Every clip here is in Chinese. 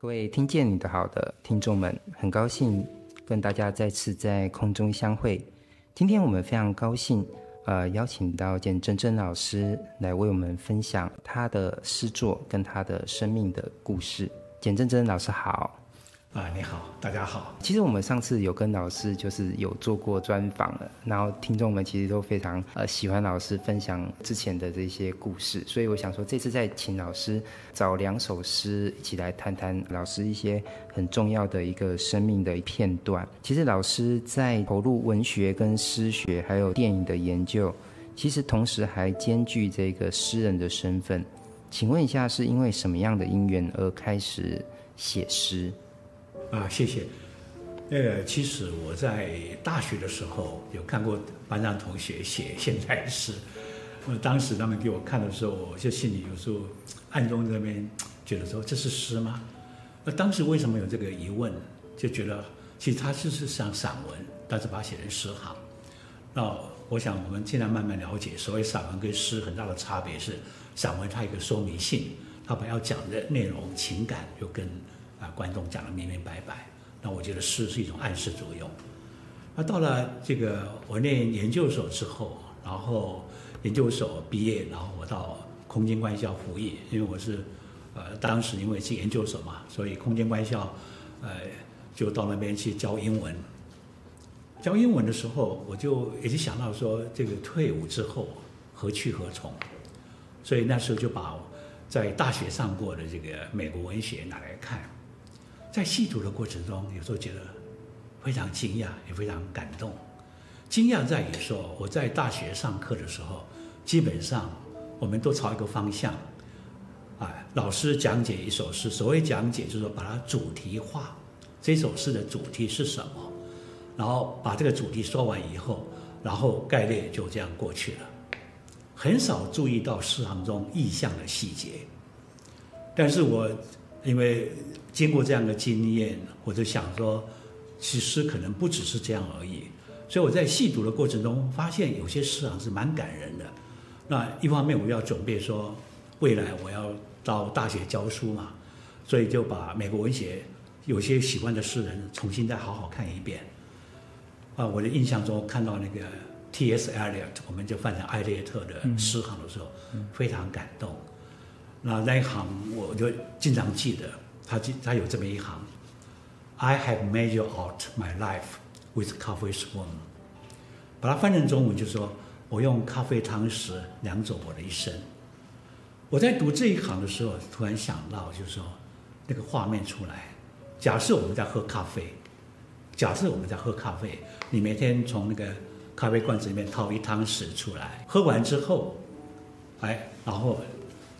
各位听见你的好的听众们，很高兴跟大家再次在空中相会。今天我们非常高兴，呃，邀请到简真真老师来为我们分享他的诗作跟他的生命的故事。简真真老师好。啊，你好，大家好。其实我们上次有跟老师就是有做过专访了，然后听众们其实都非常呃喜欢老师分享之前的这些故事，所以我想说这次再请老师找两首诗一起来谈谈老师一些很重要的一个生命的片段。其实老师在投入文学跟诗学还有电影的研究，其实同时还兼具这个诗人的身份。请问一下，是因为什么样的因缘而开始写诗？啊，谢谢。那个，其实我在大学的时候有看过班上同学写现代诗，我当时他们给我看的时候，我就心里有时候暗中在那边觉得说，这是诗吗？那当时为什么有这个疑问？就觉得其实它就是像散文，但是把它写成诗行。那我想我们现在慢慢了解，所谓散文跟诗很大的差别是，散文它有一个说明性，它把要讲的内容情感又跟。啊，观众讲得明明白白，那我觉得诗是一种暗示作用。那到了这个我念研究所之后，然后研究所毕业，然后我到空间官校服役，因为我是呃当时因为是研究所嘛，所以空间官校呃就到那边去教英文。教英文的时候，我就也是想到说，这个退伍之后何去何从？所以那时候就把在大学上过的这个美国文学拿来看。在细读的过程中，有时候觉得非常惊讶，也非常感动。惊讶在于说，我在大学上课的时候，基本上我们都朝一个方向，啊，老师讲解一首诗，所谓讲解就是说把它主题化，这首诗的主题是什么，然后把这个主题说完以后，然后概略就这样过去了，很少注意到诗行中意象的细节。但是我因为经过这样的经验，我就想说，其实可能不只是这样而已。所以我在细读的过程中，发现有些诗行是蛮感人的。那一方面我要准备说，未来我要到大学教书嘛，所以就把美国文学有些喜欢的诗人重新再好好看一遍。啊，我的印象中看到那个 T.S. Eliot，我们就翻成艾略特的诗行的时候，非常感动。那那一行我就经常记得。他他有这么一行，I have measured out my life with coffee spoon。把它翻成中文就是说，我用咖啡汤匙量走我的一生。我在读这一行的时候，突然想到，就是说那个画面出来。假设我们在喝咖啡，假设我们在喝咖啡，你每天从那个咖啡罐子里面掏一汤匙出来，喝完之后，哎，然后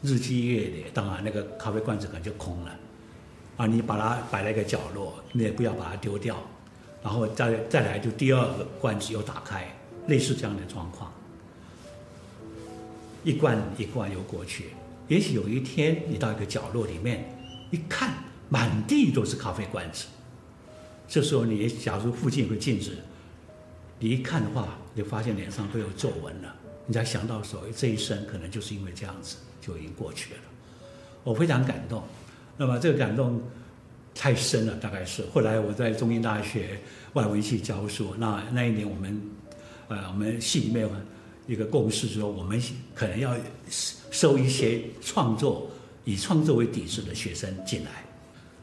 日积月累，当然那个咖啡罐子可能就空了。啊，你把它摆在一个角落，你也不要把它丢掉，然后再再来就第二个罐子又打开，类似这样的状况，一罐一罐又过去。也许有一天你到一个角落里面一看，满地都是咖啡罐子，这时候你假如附近有个镜子，你一看的话，你发现脸上都有皱纹了，你才想到说这一生可能就是因为这样子就已经过去了。我非常感动。那么这个感动太深了，大概是后来我在中英大学外文系教书，那那一年我们，呃，我们系里面有一个共识说，我们可能要收一些创作以创作为底子的学生进来，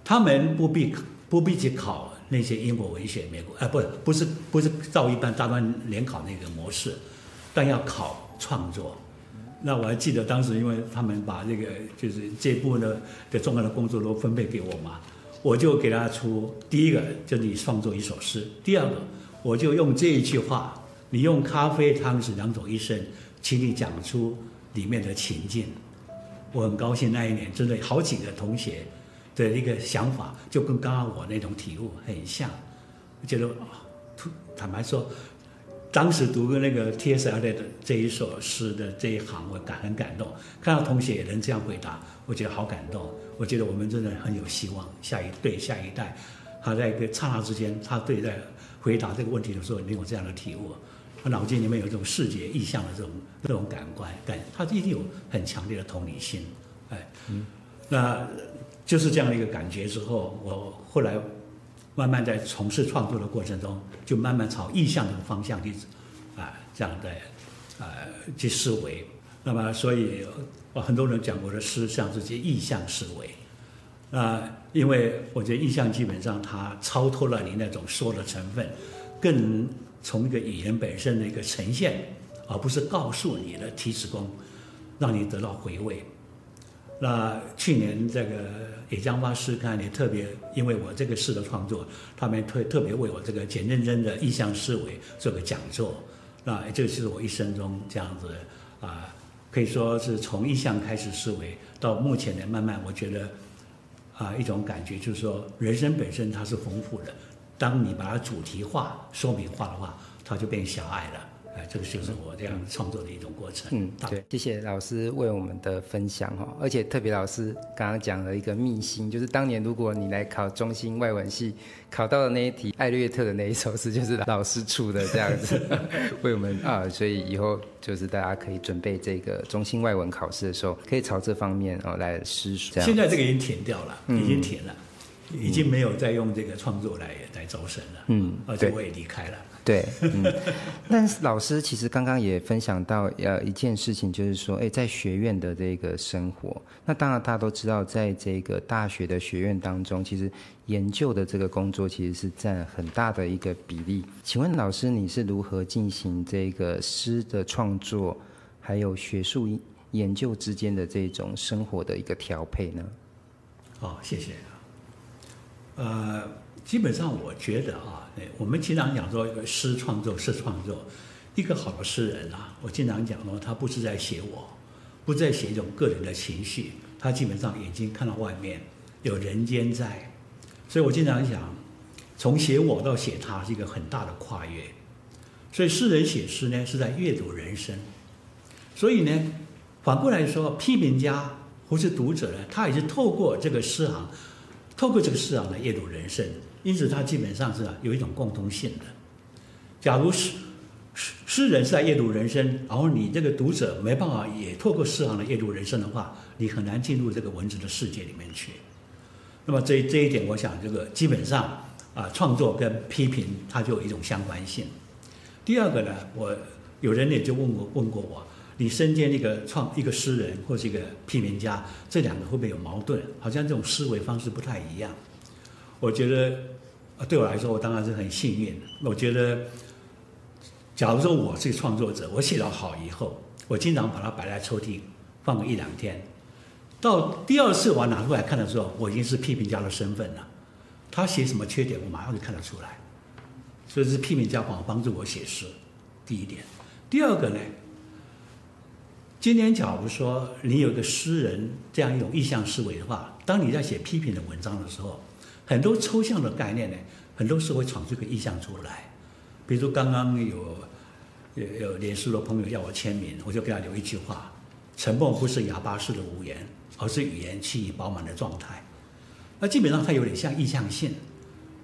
他们不必不必去考那些英国文学、美国，呃，不，不是不是照一般大专联考那个模式，但要考创作。那我还记得当时，因为他们把这个就是这部呢的的重要的工作都分配给我嘛，我就给他出第一个，就你创作一首诗；第二个，我就用这一句话，你用咖啡汤匙两种一生，请你讲出里面的情境。我很高兴那一年真的好几个同学的一个想法，就跟刚刚我那种体悟很像。觉得啊，坦白说。当时读过那个 T.S. Eliot 的这一首诗的这一行，我感很感动。看到同学也能这样回答，我觉得好感动。我觉得我们真的很有希望，下一对下一代，他在一个刹那之间，他对待回答这个问题的时候，你有这样的体悟，他脑筋里面有这种视觉意象的这种这种感官感，他一定有很强烈的同理心。哎，嗯，那就是这样的一个感觉之后，我后来慢慢在从事创作的过程中，就慢慢朝意象的方向去啊这样的啊去思维。那么，所以我很多人讲我的诗像这些意象思维啊，因为我觉得意象基本上它超脱了你那种说的成分，更从一个语言本身的一个呈现，而不是告诉你的提词功，让你得到回味。那去年这个野江花诗刊也特别，因为我这个诗的创作，他们特特别为我这个简认真的意象思维做个讲座。那这个是我一生中这样子啊，可以说是从意象开始思维，到目前呢，慢慢我觉得啊，一种感觉就是说，人生本身它是丰富的，当你把它主题化、说明化的话，它就变狭隘了。哎，这个就是我这样创作的一种过程。嗯，对，谢谢老师为我们的分享哈，而且特别老师刚刚讲了一个秘辛，就是当年如果你来考中心外文系，考到的那一题艾略特的那一首诗，就是老师出的这样子，为我们啊，所以以后就是大家可以准备这个中心外文考试的时候，可以朝这方面哦来思索。现在这个已经填掉了，已经填了，嗯、已经没有再用这个创作来来招生了。嗯，而且我也离开了。对，嗯，但是老师其实刚刚也分享到呃一件事情，就是说，哎，在学院的这个生活，那当然大家都知道，在这个大学的学院当中，其实研究的这个工作其实是占很大的一个比例。请问老师，你是如何进行这个诗的创作，还有学术研究之间的这种生活的一个调配呢？好，谢谢。呃，基本上我觉得啊。我们经常讲说，一个诗创作是创作，一个好的诗人啊，我经常讲说，他不是在写我，不是在写一种个人的情绪，他基本上眼睛看到外面有人间在，所以我经常讲，从写我到写他是一个很大的跨越，所以诗人写诗呢是在阅读人生，所以呢，反过来说，批评家或是读者呢，他也是透过这个诗行，透过这个诗行来阅读人生。因此，它基本上是啊有一种共通性的。假如诗诗诗人是在阅读人生，然后你这个读者没办法也透过诗行来阅读人生的话，你很难进入这个文字的世界里面去。那么这这一点，我想这个基本上啊，创作跟批评它就有一种相关性。第二个呢，我有人也就问过问过我，你身兼一个创一个诗人或是一个批评家，这两个会不会有矛盾？好像这种思维方式不太一样。我觉得。对我来说，我当然是很幸运。我觉得，假如说我是创作者，我写得好以后，我经常把它摆在抽屉，放个一两天。到第二次我拿出来看的时候，我已经是批评家的身份了。他写什么缺点，我马上就看得出来。所以是批评家帮帮助我写诗，第一点。第二个呢，今天假如说你有个诗人这样一种意象思维的话，当你在写批评的文章的时候，很多抽象的概念呢，很多时候会闯出个意象出来。比如刚刚有有有脸书的朋友要我签名，我就给他留一句话：沉默不是哑巴式的无言，而是语言气意饱满的状态。那基本上它有点像意象性。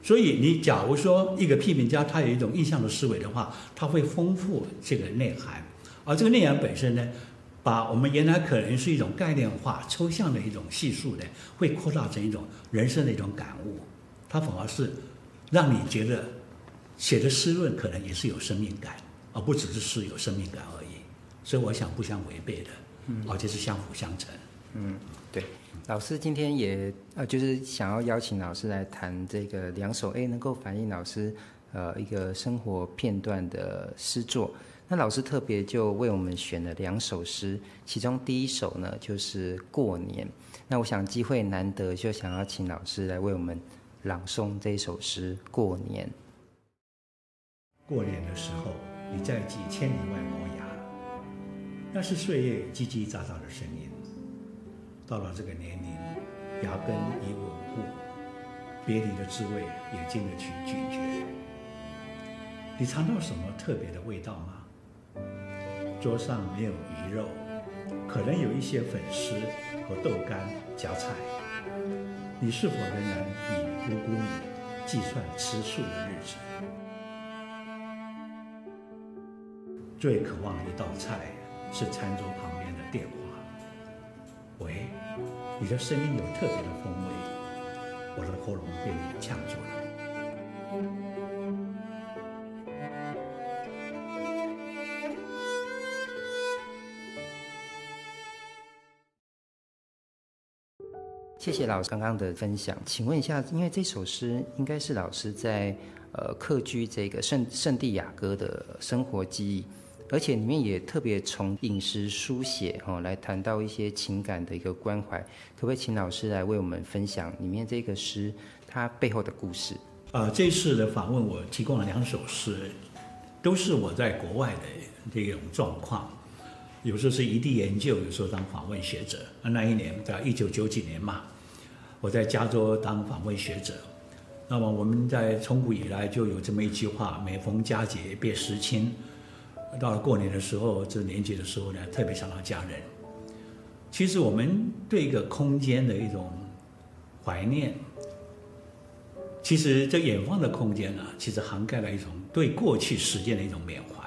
所以你假如说一个批评家他有一种意象的思维的话，他会丰富这个内涵，而这个内涵本身呢，把我们原来可能是一种概念化、抽象的一种叙述呢，会扩大成一种人生的一种感悟。它反而是让你觉得写的诗论可能也是有生命感，而不只是诗有生命感而已。所以我想不相违背的，嗯，而且是相辅相成。嗯，对。老师今天也呃，就是想要邀请老师来谈这个两首诶，能够反映老师呃一个生活片段的诗作。那老师特别就为我们选了两首诗，其中第一首呢就是《过年》。那我想机会难得，就想要请老师来为我们朗诵这一首诗《过年》。过年的时候，你在几千里外磨牙，那是岁月叽叽喳喳的声音。到了这个年龄，牙根已稳固，别离的滋味也经得起咀嚼。你尝到什么特别的味道吗？桌上没有鱼肉，可能有一些粉丝和豆干夹菜。你是否仍然以五谷米计算吃素的日子？最渴望的一道菜是餐桌旁边的电话。喂，你的声音有特别的风味，我的喉咙被你呛住了。谢谢老师刚刚的分享。请问一下，因为这首诗应该是老师在呃客居这个圣圣地亚哥的生活记忆。而且里面也特别从饮食书写哦，来谈到一些情感的一个关怀，可不可以请老师来为我们分享里面这个诗它背后的故事？呃，这次的访问我提供了两首诗，都是我在国外的这种状况，有时候是异地研究，有时候当访问学者。那一年在一九九几年嘛，我在加州当访问学者。那么我们在从古以来就有这么一句话：每逢佳节别思亲。到了过年的时候，这年节的时候呢，特别想到家人。其实我们对一个空间的一种怀念，其实这远方的空间呢，其实涵盖了一种对过去时间的一种缅怀。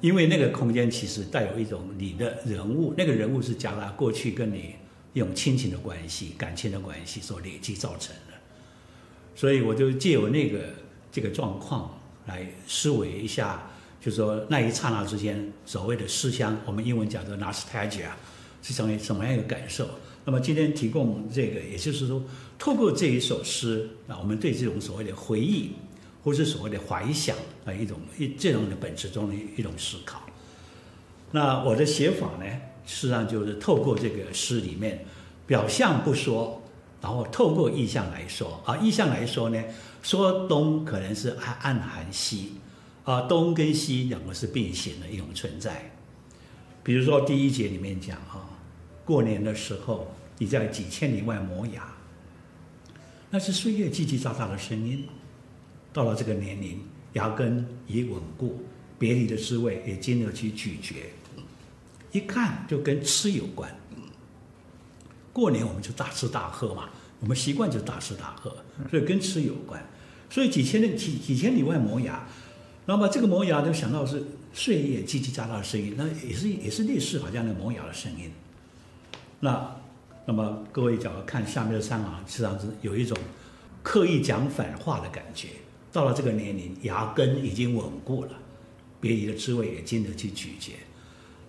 因为那个空间其实带有一种你的人物，那个人物是夹杂过去跟你一种亲情的关系、感情的关系所累积造成的。所以我就借由那个这个状况来思维一下。就是说，那一刹那之间，所谓的思乡，我们英文讲的 nostalgia，是什么什么样一个感受？那么今天提供这个，也就是说，透过这一首诗，啊，我们对这种所谓的回忆，或是所谓的怀想啊，一种一这种的本质中的一种思考。那我的写法呢，实际上就是透过这个诗里面，表象不说，然后透过意象来说啊，意象来说呢，说东可能是暗暗含西。啊，东跟西两个是并行的一种存在。比如说第一节里面讲啊，过年的时候你在几千里外磨牙，那是岁月叽叽喳喳的声音。到了这个年龄，牙根已稳固，别离的滋味也经得起咀嚼。一看就跟吃有关。过年我们就大吃大喝嘛，我们习惯就大吃大喝，所以跟吃有关。所以几千里几几千里外磨牙。那么这个磨牙就想到是岁月叽叽喳喳的声音，那也是也是类似好像那磨牙的声音。那那么各位只要看下面的三行，实际上是有一种刻意讲反话的感觉。到了这个年龄，牙根已经稳固了，别离的滋味也经得起咀嚼。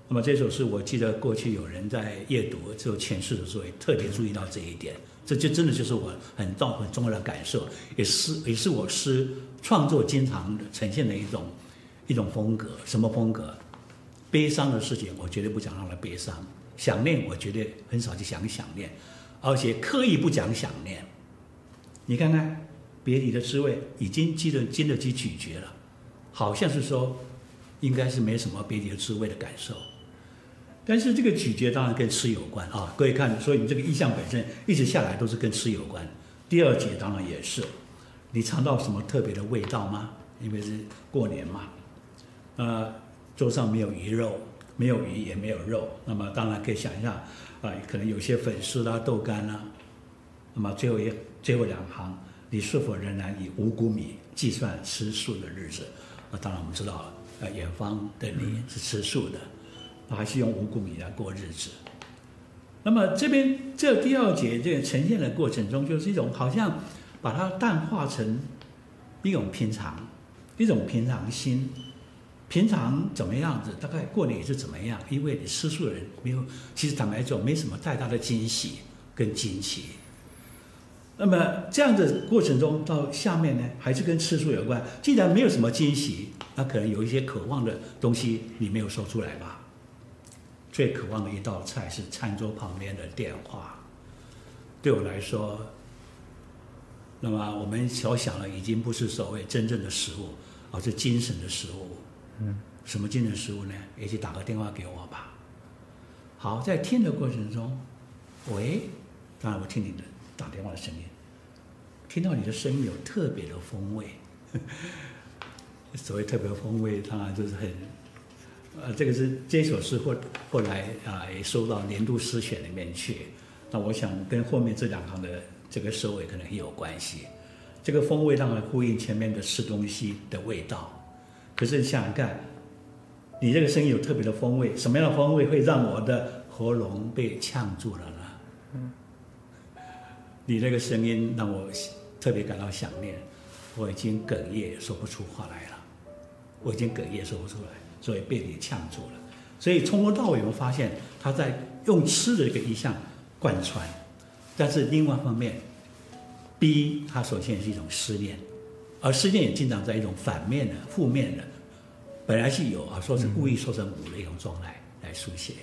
那么这首诗，我记得过去有人在阅读这首诠释的时候，也特别注意到这一点。这就真的就是我很重很重要的感受，也是也是我诗创作经常呈现的一种一种风格。什么风格？悲伤的事情我绝对不讲让它悲伤，想念我绝对很少去想想念，而且刻意不讲想念。你看看别离的滋味已经经得经得起咀嚼了，好像是说应该是没什么别离的滋味的感受。但是这个咀嚼当然跟吃有关啊，各位看，所以你这个意象本身一直下来都是跟吃有关。第二节当然也是，你尝到什么特别的味道吗？因为是过年嘛，呃，桌上没有鱼肉，没有鱼也没有肉，那么当然可以想一下，啊、可能有些粉丝啦、豆干啦。那么最后一最后两行，你是否仍然以五谷米计算吃素的日子？那，当然我们知道，呃，远方的你是吃素的。还是用五谷米来过日子。那么这边这第二节这个呈现的过程中，就是一种好像把它淡化成一种平常，一种平常心。平常怎么样子？大概过年也是怎么样？因为你吃素的人没有，其实坦白说没什么太大的惊喜跟惊奇。那么这样的过程中到下面呢，还是跟吃素有关。既然没有什么惊喜，那可能有一些渴望的东西你没有说出来吧。最渴望的一道菜是餐桌旁边的电话。对我来说，那么我们所想的已经不是所谓真正的食物，而是精神的食物。嗯，什么精神食物呢？也许打个电话给我吧。好，在听的过程中，喂，当然我听你的打电话的声音，听到你的声音有特别的风味。所谓特别的风味，当然就是很。呃，这个是这首诗后后来啊也收到年度诗选里面去。那我想跟后面这两行的这个收尾可能也有关系。这个风味当然呼应前面的吃东西的味道。可是你想想看，你这个声音有特别的风味，什么样的风味会让我的喉咙被呛住了呢？你那个声音让我特别感到想念，我已经哽咽说不出话来了，我已经哽咽说不出来，所以被你呛住了。所以从头到尾，我们发现他在用吃的一个意象贯穿，但是另外一方面，B 它首先是一种思念，而思念也经常在一种反面的、负面的，本来是有啊，说是故意说成无的一种状态来书写。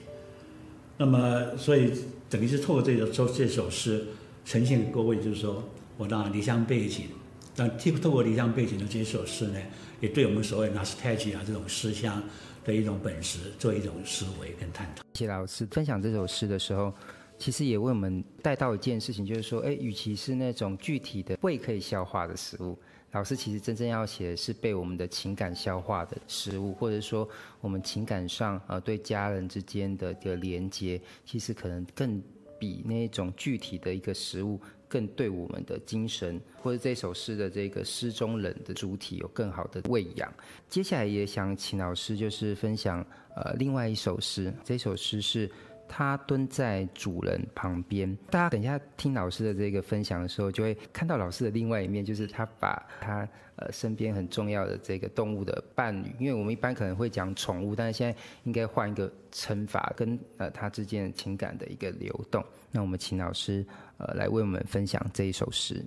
那么，所以等于是透过这首这首诗呈现给各位，就是说我当然离乡背井，但透过离乡背景的这首诗呢，也对我们所谓 nostalgia 这种思乡。的一种本质，做一种思维跟探讨。谢谢老师分享这首诗的时候，其实也为我们带到一件事情，就是说，哎，与其是那种具体的胃可以消化的食物，老师其实真正要写的是被我们的情感消化的食物，或者说我们情感上呃对家人之间的一个连接，其实可能更比那种具体的一个食物。更对我们的精神或者这首诗的这个诗中人的主体有更好的喂养。接下来也想请老师就是分享呃另外一首诗，这首诗是他蹲在主人旁边。大家等一下听老师的这个分享的时候，就会看到老师的另外一面，就是他把他呃身边很重要的这个动物的伴侣，因为我们一般可能会讲宠物，但是现在应该换一个称法，跟呃他之间情感的一个流动。那我们请老师。呃，来为我们分享这一首诗。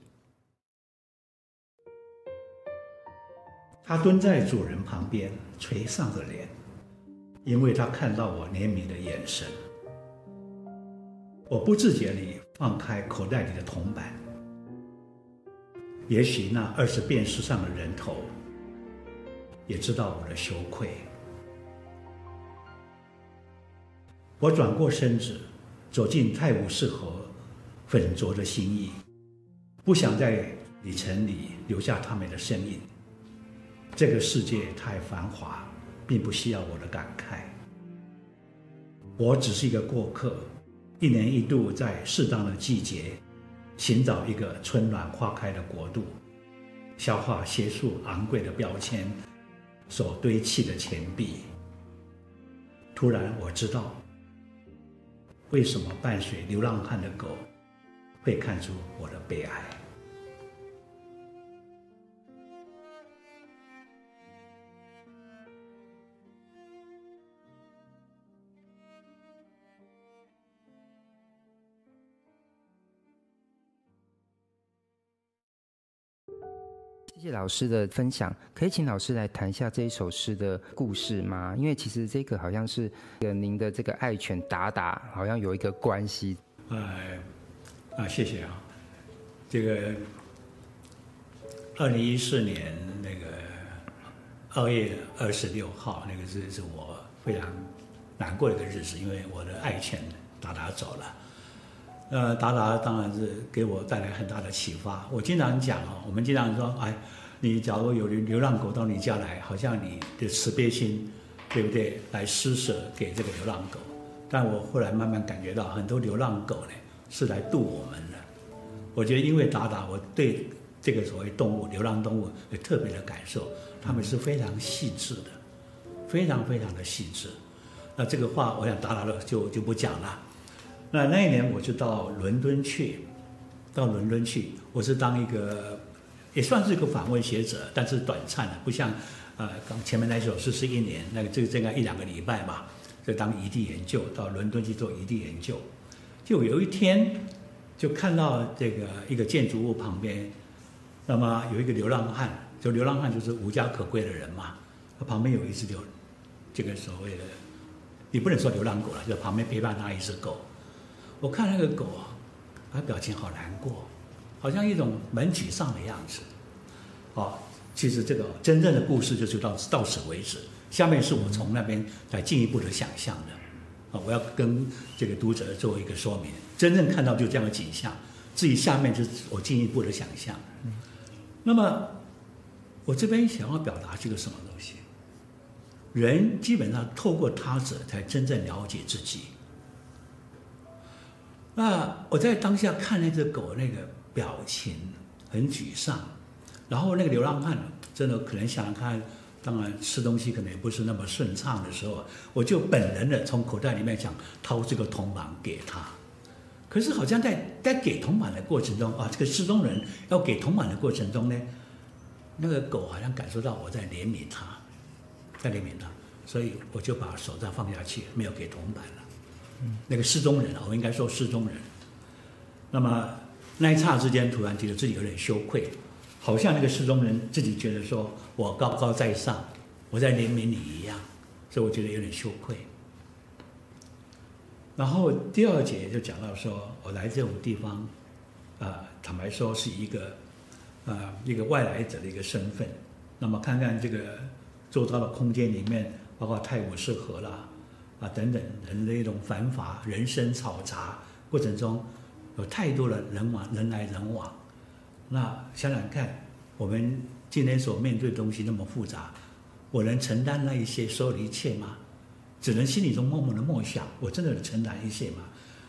他蹲在主人旁边，垂丧着脸，因为他看到我怜悯的眼神。我不自觉地放开口袋里的铜板，也许那二十便士上的人头，也知道我的羞愧。我转过身子，走进泰晤士河。浑浊的心意，不想在里程里留下他们的身影。这个世界太繁华，并不需要我的感慨。我只是一个过客，一年一度在适当的季节，寻找一个春暖花开的国度，消化些数昂贵的标签所堆砌的钱币。突然，我知道为什么伴随流浪汉的狗。会看出我的悲哀。谢谢老师的分享，可以请老师来谈一下这一首诗的故事吗？因为其实这个好像是跟您的这个爱犬达达好像有一个关系。哎。啊，谢谢啊！这个二零一四年那个二月二十六号，那个日子是我非常难过的一个日子，因为我的爱犬达达走了。呃，达达当然是给我带来很大的启发。我经常讲哦，我们经常说，哎，你假如有流流浪狗到你家来，好像你的慈悲心，对不对？来施舍给这个流浪狗。但我后来慢慢感觉到，很多流浪狗呢。是来度我们的，我觉得因为达达，我对这个所谓动物、流浪动物有特别的感受，他们是非常细致的，非常非常的细致。那这个话，我想达达就就不讲了。那那一年我就到伦敦去，到伦敦去，我是当一个也算是一个访问学者，但是短暂的，不像呃刚前面那首诗是一年，那个这个这个一两个礼拜吧，就当异地研究，到伦敦去做异地研究。就有一天，就看到这个一个建筑物旁边，那么有一个流浪汉，就流浪汉就是无家可归的人嘛。他旁边有一只流，这个所谓的，你不能说流浪狗了，就旁边陪伴他一只狗。我看那个狗啊，它表情好难过，好像一种蛮沮丧的样子。哦，其实这个真正的故事就是到到此为止，下面是我从那边再进一步的想象的。啊，我要跟这个读者做一个说明。真正看到就这样的景象，至于下面就是我进一步的想象。那么，我这边想要表达这个什么东西？人基本上透过他者才真正了解自己。那我在当下看那只狗那个表情很沮丧，然后那个流浪汉真的可能想看。当然，吃东西可能也不是那么顺畅的时候，我就本能的从口袋里面想掏这个铜板给他。可是好像在在给铜板的过程中啊，这个失踪人要给铜板的过程中呢，那个狗好像感受到我在怜悯它，在怜悯它，所以我就把手再放下去，没有给铜板。那个失踪人啊，我应该说失踪人。那么那一刹之间，突然觉得自己有点羞愧，好像那个失踪人自己觉得说我高高在上，我在怜悯你一样，所以我觉得有点羞愧。然后第二节就讲到说，我来这种地方，啊、坦白说是一个，啊、一个外来者的一个身份。那么看看这个周遭的空间里面，包括泰晤士河啦，啊等等人的一种繁华、人生嘈杂过程中，有太多的人往人来人往。那想想看，我们今天所面对的东西那么复杂，我能承担那一些所有的一切吗？只能心里中默默的默想，我真的能承担一切吗？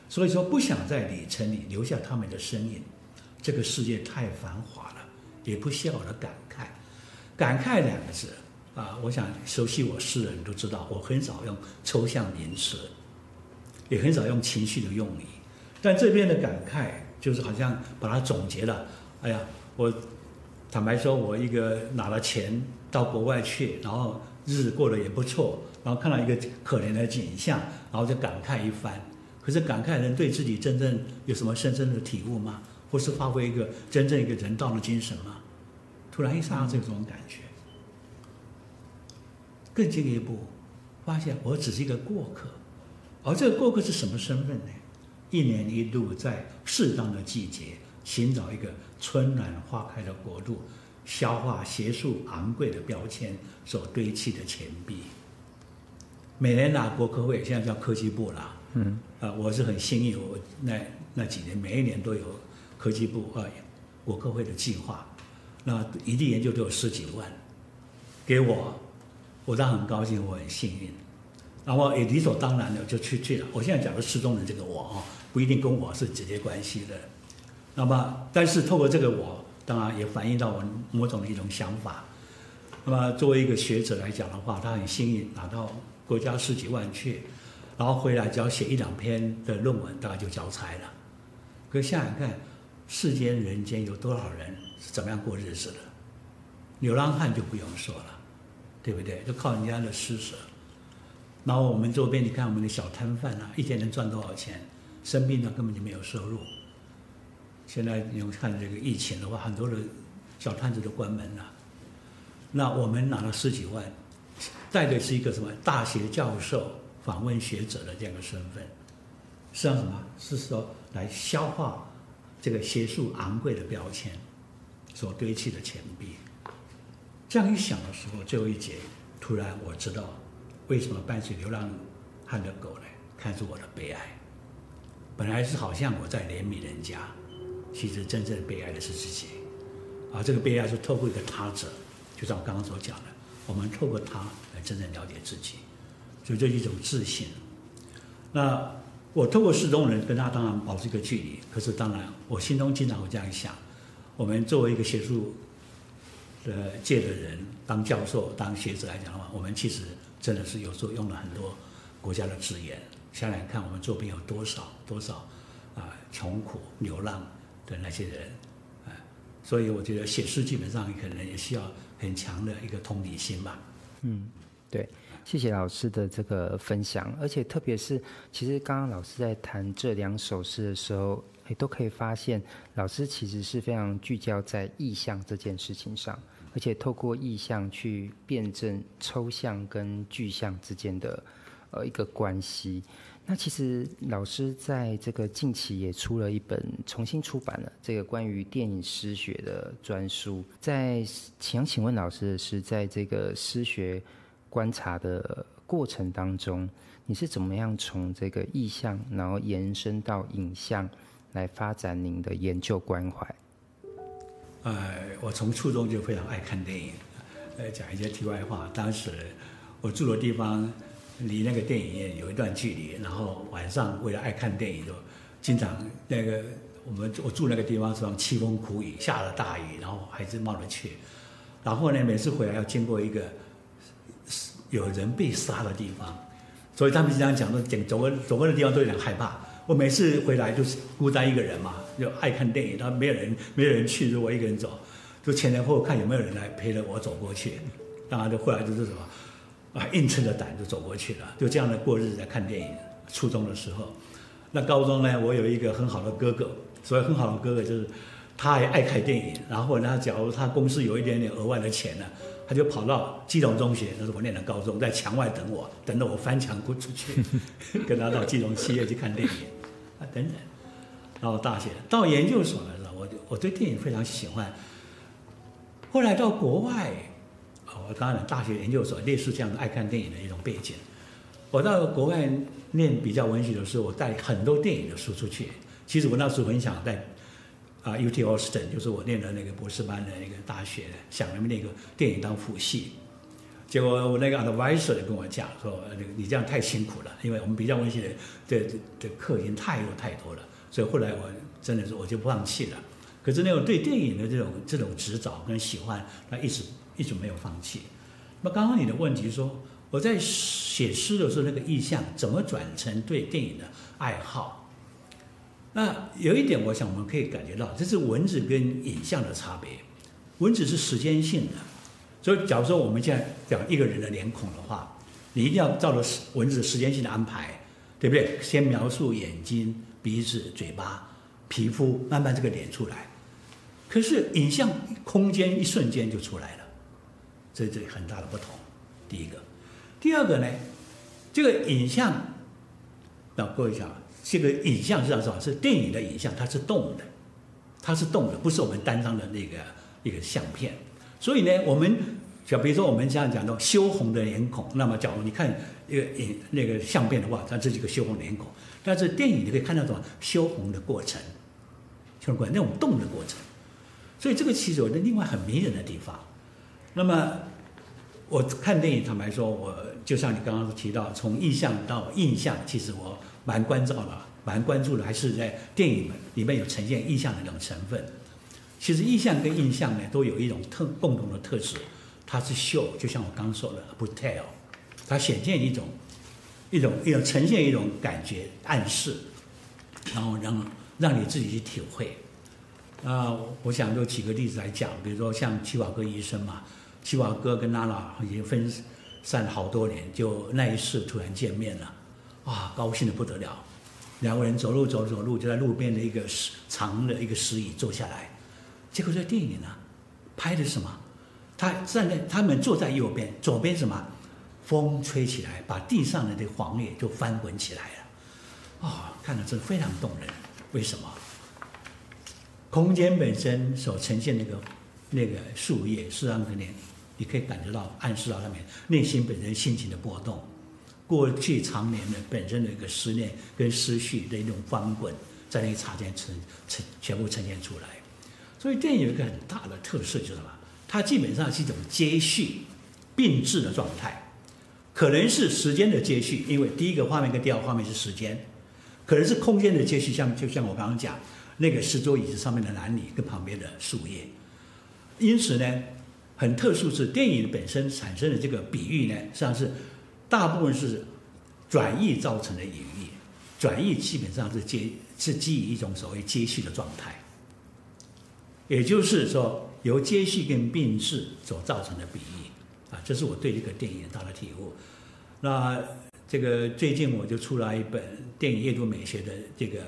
所以说，不想在里程里留下他们的身影。这个世界太繁华了，也不需要我的感慨。感慨两个字啊，我想熟悉我诗的人都知道，我很少用抽象名词，也很少用情绪的用语。但这边的感慨，就是好像把它总结了。哎呀，我坦白说，我一个拿了钱到国外去，然后日子过得也不错。然后看到一个可怜的景象，然后就感慨一番。可是感慨人对自己真正有什么深深的体悟吗？或是发挥一个真正一个人道的精神吗？突然一刹那这种感觉，更进一步发现我只是一个过客，而这个过客是什么身份呢？一年一度在适当的季节寻找一个春暖花开的国度，消化学术昂贵的标签所堆砌的钱币。每年拿国科会，现在叫科技部啦。嗯，啊，我是很幸运，我那那几年每一年都有科技部啊，国科会的计划，那一地研究都有十几万，给我，我当然很高兴，我很幸运，然后也理所当然的就去去了。我现在讲的失踪的这个我啊，不一定跟我是直接关系的，那么但是透过这个我，当然也反映到我某种的一种想法。那么作为一个学者来讲的话，他很幸运拿到。国家十几万去，然后回来只要写一两篇的论文，大概就交差了。可想想看，世间人间有多少人是怎么样过日子的？流浪汉就不用说了，对不对？就靠人家的施舍。然后我们周边，你看我们的小摊贩啊，一天能赚多少钱？生病了根本就没有收入。现在你看这个疫情的话，很多的小摊子都关门了。那我们拿了十几万。带的是一个什么大学教授访问学者的这样一个身份，是让什么？是说来消化这个学术昂贵的标签所堆砌的钱币。这样一想的时候，最后一节突然我知道为什么伴随流浪汉的狗呢？看出我的悲哀。本来是好像我在怜悯人家，其实真正悲哀的是自己。而这个悲哀是透过一个他者，就像我刚刚所讲的。我们透过他来真正了解自己，所以这是一种自信。那我透过失踪人跟他当然保持一个距离，可是当然我心中经常会这样想：我们作为一个学术的界的人，当教授、当学者来讲的话，我们其实真的是有时候用了很多国家的资源。想想看，我们周边有多少多少啊穷苦流浪的那些人啊，所以我觉得写诗基本上可能也需要。很强的一个同理心吧。嗯，对，谢谢老师的这个分享，而且特别是，其实刚刚老师在谈这两首诗的时候，也都可以发现，老师其实是非常聚焦在意象这件事情上，而且透过意象去辩证抽象跟具象之间的呃一个关系。那其实老师在这个近期也出了一本重新出版了这个关于电影诗学的专书。在想请问老师的是，在这个诗学观察的过程当中，你是怎么样从这个意象，然后延伸到影像，来发展您的研究关怀？呃，我从初中就非常爱看电影。呃，讲一些题外话，当时我住的地方。离那个电影院有一段距离，然后晚上为了爱看电影，就经常那个我们我住那个地方是凄风苦雨，下了大雨，然后还是冒着雪，然后呢，每次回来要经过一个有人被杀的地方，所以他们经常讲说，走过走过的地方都有点害怕。我每次回来都是孤单一个人嘛，就爱看电影，他没有人没有人去，就我一个人走，就前前后后看有没有人来陪着我走过去。当然，就后来就是什么啊，硬撑着胆就走过去了，就这样的过日子在看电影。初中的时候，那高中呢，我有一个很好的哥哥，所谓很好的哥哥就是他还爱看电影，然后呢，假如他公司有一点点额外的钱呢。他就跑到基隆中学，那是我念的高中，在墙外等我，等到我翻墙过出去，跟他到基隆戏院去看电影，啊等等。然后大学到研究所的时候，我我对电影非常喜欢。后来到国外，啊我当然大学研究所类似这样的爱看电影的一种背景。我到国外念比较文学的时候，我带很多电影的书出去。其实我那时候很想带。啊，UT Austin 就是我念的那个博士班的那个大学，想用那个电影当辅系，结果我那个 advisor 就跟我讲说，你你这样太辛苦了，因为我们比较文学的的的课已经太多太多了，所以后来我真的是我就放弃了。可是那种对电影的这种这种执着跟喜欢，他一直一直没有放弃。那刚刚你的问题说，我在写诗的时候那个意象怎么转成对电影的爱好？那有一点，我想我们可以感觉到，这是文字跟影像的差别。文字是时间性的，所以假如说我们现在讲一个人的脸孔的话，你一定要照着文字时间性的安排，对不对？先描述眼睛、鼻子、嘴巴、皮肤，慢慢这个脸出来。可是影像空间一瞬间就出来了，这这很大的不同。第一个，第二个呢，这个影像，那各位想。这个影像是什么？是电影的影像，它是动的，它是动的，不是我们单张的那个一个相片。所以呢，我们就比如说我们这样讲到羞红的脸孔，那么假如你看一个影那个相片的话，它这是一个羞红脸孔。但是电影你可以看到什么？羞红的过程，羞红过那种动的过程。所以这个其实有另外很迷人的地方。那么我看电影，坦白说，我就像你刚刚提到，从意象到印象，其实我。蛮关照的，蛮关注的，还是在电影里面有呈现意象的那种成分。其实意象跟印象呢，都有一种特共同的特质，它是 show，就像我刚说的不 tell，它显现一种一种一种呈现一种感觉暗示，然后让让你自己去体会。啊，我想就举个例子来讲，比如说像齐瓦戈医生嘛，齐瓦戈跟娜娜已经分散好多年，就那一次突然见面了。啊，高兴的不得了！两个人走路走走路，就在路边的一个石长的一个石椅坐下来。结果这电影呢，拍的是什么？他站在他们坐在右边，左边什么？风吹起来，把地上的这黄叶就翻滚起来了。啊、哦，看了真非常动人。为什么？空间本身所呈现那个那个树叶，实际上可能你可以感觉到，暗示到他们内心本身心情的波动。过去长年的本身的一个思念跟思绪的一种翻滚，在那一刹那呈呈全部呈现出来。所以电影有一个很大的特色就是什么？它基本上是一种接续并置的状态，可能是时间的接续，因为第一个画面跟第二个画面是时间；可能是空间的接续，像就像我刚刚讲那个石桌椅子上面的男女跟旁边的树叶。因此呢，很特殊是电影本身产生的这个比喻呢，实际上是。大部分是转译造成的隐喻，转译基本上是接是基于一种所谓接续的状态，也就是说由接续跟并置所造成的比喻啊，这是我对这个电影大的体悟。那这个最近我就出来一本电影阅读美学的这个，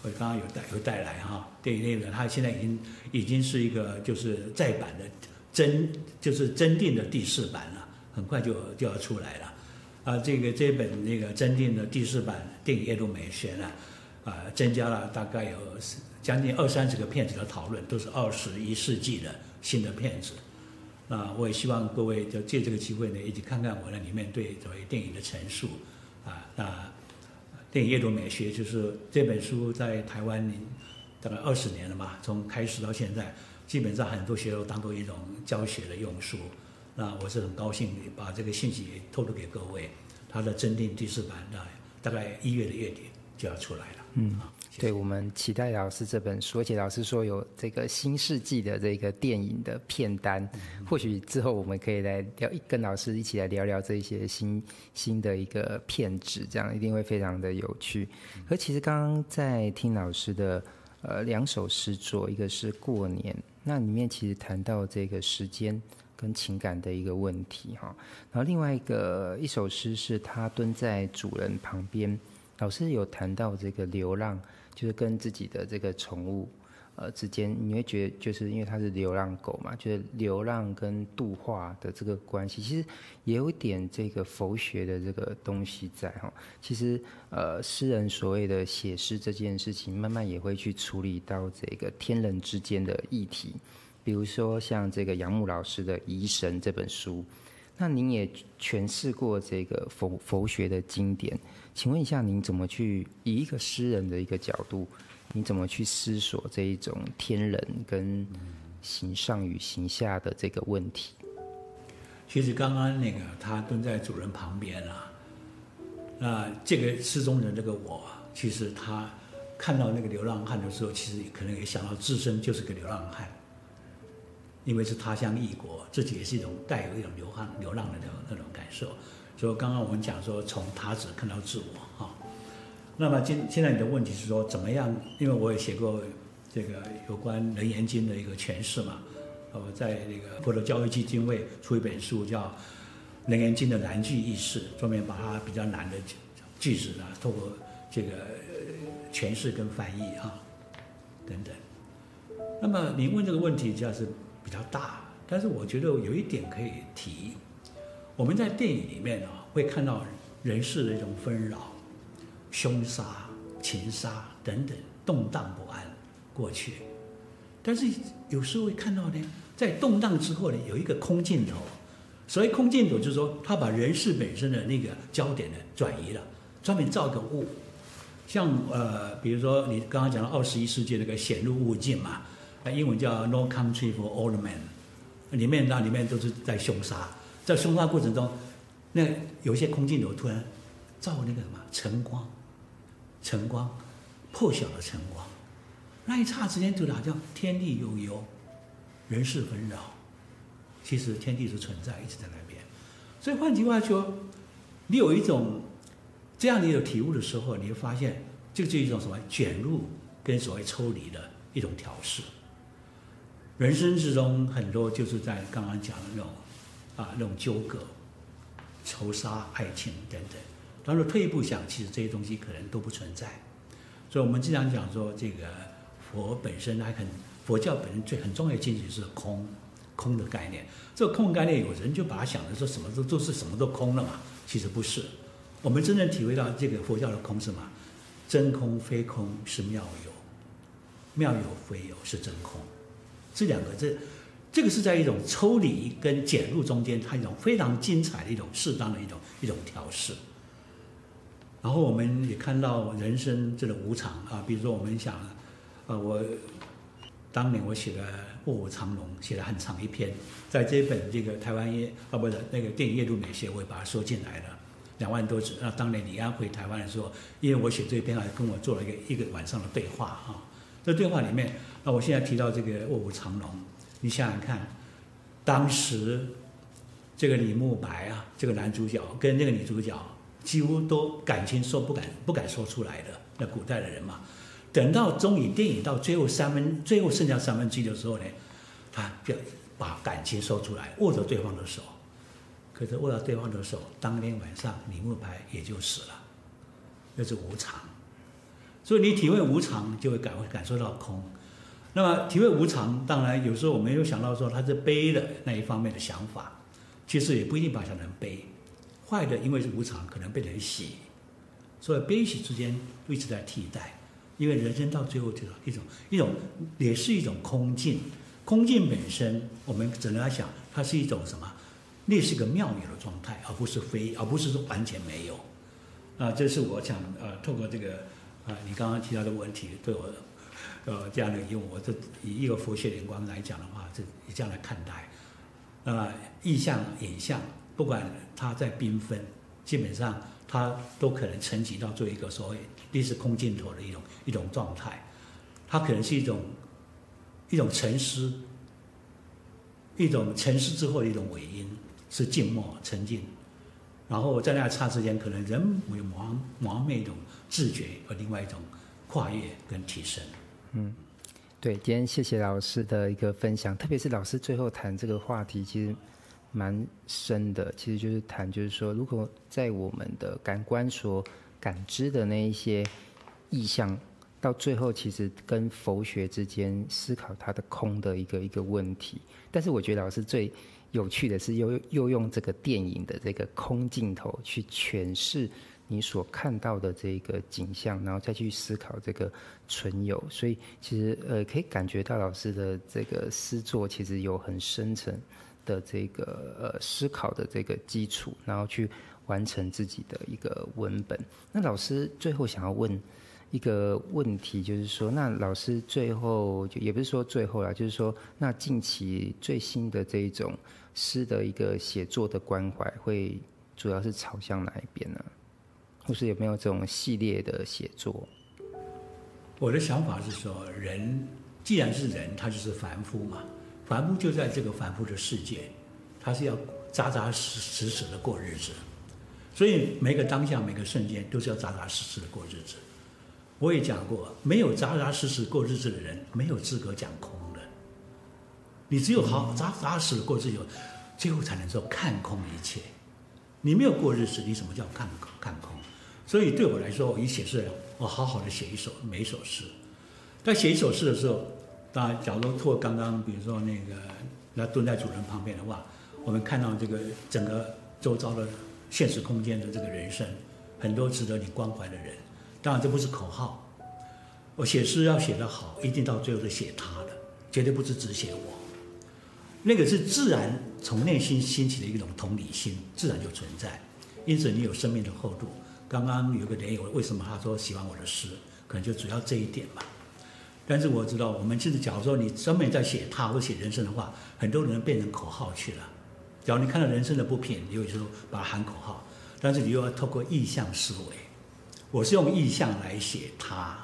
我刚刚有带有带来哈，电影内容它现在已经已经是一个就是再版的增就是增订的第四版了。很快就就要出来了，啊，这个这本那个增订的第四版电影阅读美学呢，啊，增加了大概有将近二三十个片子的讨论，都是二十一世纪的新的片子。那我也希望各位就借这个机会呢，一起看看我那里面对所谓电影的陈述，啊，那电影阅读美学就是这本书在台湾大概二十年了嘛，从开始到现在，基本上很多学校当做一种教学的用书。那我是很高兴把这个信息透露给各位，它的增订第四版的大概一月的月底就要出来了。嗯，对，我们期待老师这本书，而且老师说有这个新世纪的这个电影的片单，嗯、或许之后我们可以来聊，跟老师一起来聊聊这些新新的一个片子，这样一定会非常的有趣。而其实刚刚在听老师的呃两首诗作，一个是过年，那里面其实谈到这个时间跟情感的一个问题哈，然后另外一个一首诗是他蹲在主人旁边，老师有谈到这个流浪。就是跟自己的这个宠物，呃之间，你会觉得就是因为它是流浪狗嘛，就是流浪跟度化的这个关系，其实也有点这个佛学的这个东西在哈。其实呃，诗人所谓的写诗这件事情，慢慢也会去处理到这个天人之间的议题，比如说像这个杨牧老师的《疑神》这本书，那您也诠释过这个佛佛学的经典。请问一下，您怎么去以一个诗人的一个角度，你怎么去思索这一种天人跟形上与形下的这个问题？其实刚刚那个他蹲在主人旁边啊，那这个诗中人这个我，其实他看到那个流浪汉的时候，其实可能也想到自身就是个流浪汉，因为是他乡异国，自己也是一种带有一种流浪流浪的那种那种感受。就刚刚我们讲说，从他者看到自我哈。那么今现在你的问题是说怎么样？因为我也写过这个有关《楞严经》的一个诠释嘛。呃，在那个佛陀教育基金会出一本书叫《楞严经》的难句意释，专门把它比较难的句子呢，透过这个诠释跟翻译啊等等。那么你问这个问题就是比较大，但是我觉得有一点可以提。我们在电影里面啊，会看到人世的一种纷扰、凶杀、情杀等等动荡不安过去，但是有时候会看到呢，在动荡之后呢，有一个空镜头。所谓空镜头，就是说他把人世本身的那个焦点呢转移了，专门造个物，像呃，比如说你刚刚讲的二十一世纪那个显露物镜嘛，英文叫 No Country for Old Men，里面那里面都是在凶杀。在凶杀过程中，那有些空镜头突然照那个什么晨光，晨光破晓的晨光，那一刹之间就好像天地悠悠，人世纷扰。其实天地是存在，一直在那边。所以换句话说，你有一种这样的一种体悟的时候，你会发现，这就是一种什么卷入跟所谓抽离的一种调试。人生之中很多就是在刚刚讲的那种。啊，那种纠葛、仇杀、爱情等等，当然退一步想，其实这些东西可能都不存在。所以，我们经常讲说，这个佛本身还很，佛教本身最很重要的境界是空，空的概念。这个空的概念，有人就把它想的说什么都都是什么都空了嘛，其实不是。我们真正体会到这个佛教的空是什么？真空非空是妙有，妙有非有是真空。这两个这。这个是在一种抽离跟减入中间，它一种非常精彩的一种适当的一种一种调试。然后我们也看到人生这个无常啊，比如说我们想，呃，我当年我写了《卧虎藏龙》，写了很长一篇，在这本这个台湾页啊，不是那个电影阅读美学，我也把它收进来了，两万多字。那当年李安回台湾的时候，因为我写这篇，还跟我做了一个一个晚上的对话啊。这对话里面，那我现在提到这个《卧虎藏龙》。你想想看，当时这个李慕白啊，这个男主角跟那个女主角几乎都感情说不敢不敢说出来的，那古代的人嘛。等到终于电影到最后三分，最后剩下三分之一的时候呢，他就把感情说出来，握着对方的手。可是握着对方的手，当天晚上李慕白也就死了，那是无常。所以你体会无常，就会感会感受到空。那么体会无常，当然有时候我们有想到说他是悲的那一方面的想法，其实也不一定把它想成悲。坏的，因为是无常，可能变成喜，所以悲喜之间一直在替代。因为人生到最后就是一种一种，也是一种空境。空境本身，我们只能来想，它是一种什么？那是个妙有的状态，而不是非，而不是说完全没有。啊，这是我想呃，透过这个啊，你刚刚提到的问题，对我。呃，这样的用我这以一个佛学眼光来讲的话，这以这样来看待，那么意象、影像，不管它在缤纷，基本上它都可能沉积到做一个所谓历史空镜头的一种一种状态，它可能是一种一种沉思，一种沉思之后的一种尾音，是静默沉静，然后在那刹之间，可能人有某方某方面一种自觉和另外一种跨越跟提升。嗯，对，今天谢谢老师的一个分享，特别是老师最后谈这个话题，其实。蛮深的，其实就是谈，就是说，如果在我们的感官所感知的那一些意象，到最后其实跟佛学之间思考它的空的一个一个问题。但是我觉得老师最有趣的是，又又用这个电影的这个空镜头去诠释你所看到的这个景象，然后再去思考这个存有。所以其实呃，可以感觉到老师的这个诗作其实有很深层的这个呃思考的这个基础，然后去完成自己的一个文本。那老师最后想要问一个问题，就是说，那老师最后就也不是说最后啦，就是说，那近期最新的这一种诗的一个写作的关怀，会主要是朝向哪一边呢？或是有没有这种系列的写作？我的想法是说，人既然是人，他就是凡夫嘛。凡夫就在这个凡夫的世界，他是要扎扎实实实的过日子，所以每个当下、每个瞬间都是要扎扎实实的过日子。我也讲过，没有扎扎实实过日子的人，没有资格讲空的。你只有好扎扎实的过日子，最后才能说看空一切。你没有过日子，你什么叫看看空？所以对我来说，我一写诗，我好好的写一首每一首诗。在写一首诗的时候。那假如托刚刚，比如说那个，那蹲在主人旁边的话，我们看到这个整个周遭的现实空间的这个人生，很多值得你关怀的人。当然，这不是口号。我写诗要写得好，一定到最后是写他的，绝对不是只写我。那个是自然从内心兴起的一种同理心，自然就存在。因此，你有生命的厚度。刚刚有个点友，为什么他说喜欢我的诗？可能就主要这一点吧。但是我知道，我们其实假如说你专门在写他或写人生的话，很多人变成口号去了。假如你看到人生的不平，你有时候把它喊口号，但是你又要透过意象思维。我是用意象来写他，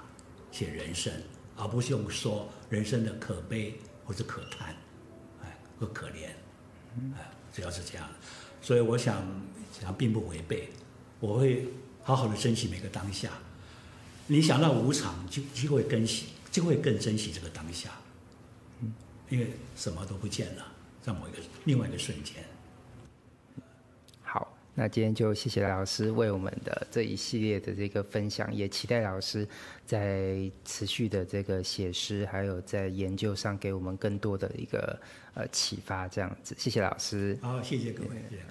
写人生，而不是用说人生的可悲或者可叹，哎，或可怜，哎，主要是这样。所以我想，想并不违背，我会好好的珍惜每个当下。你想到无常，就就会更喜。就会更珍惜这个当下，嗯，因为什么都不见了，在某一个另外一个瞬间。好，那今天就谢谢老师为我们的这一系列的这个分享，也期待老师在持续的这个写诗，还有在研究上给我们更多的一个呃启发。这样子，谢谢老师。好，谢谢各位。谢谢。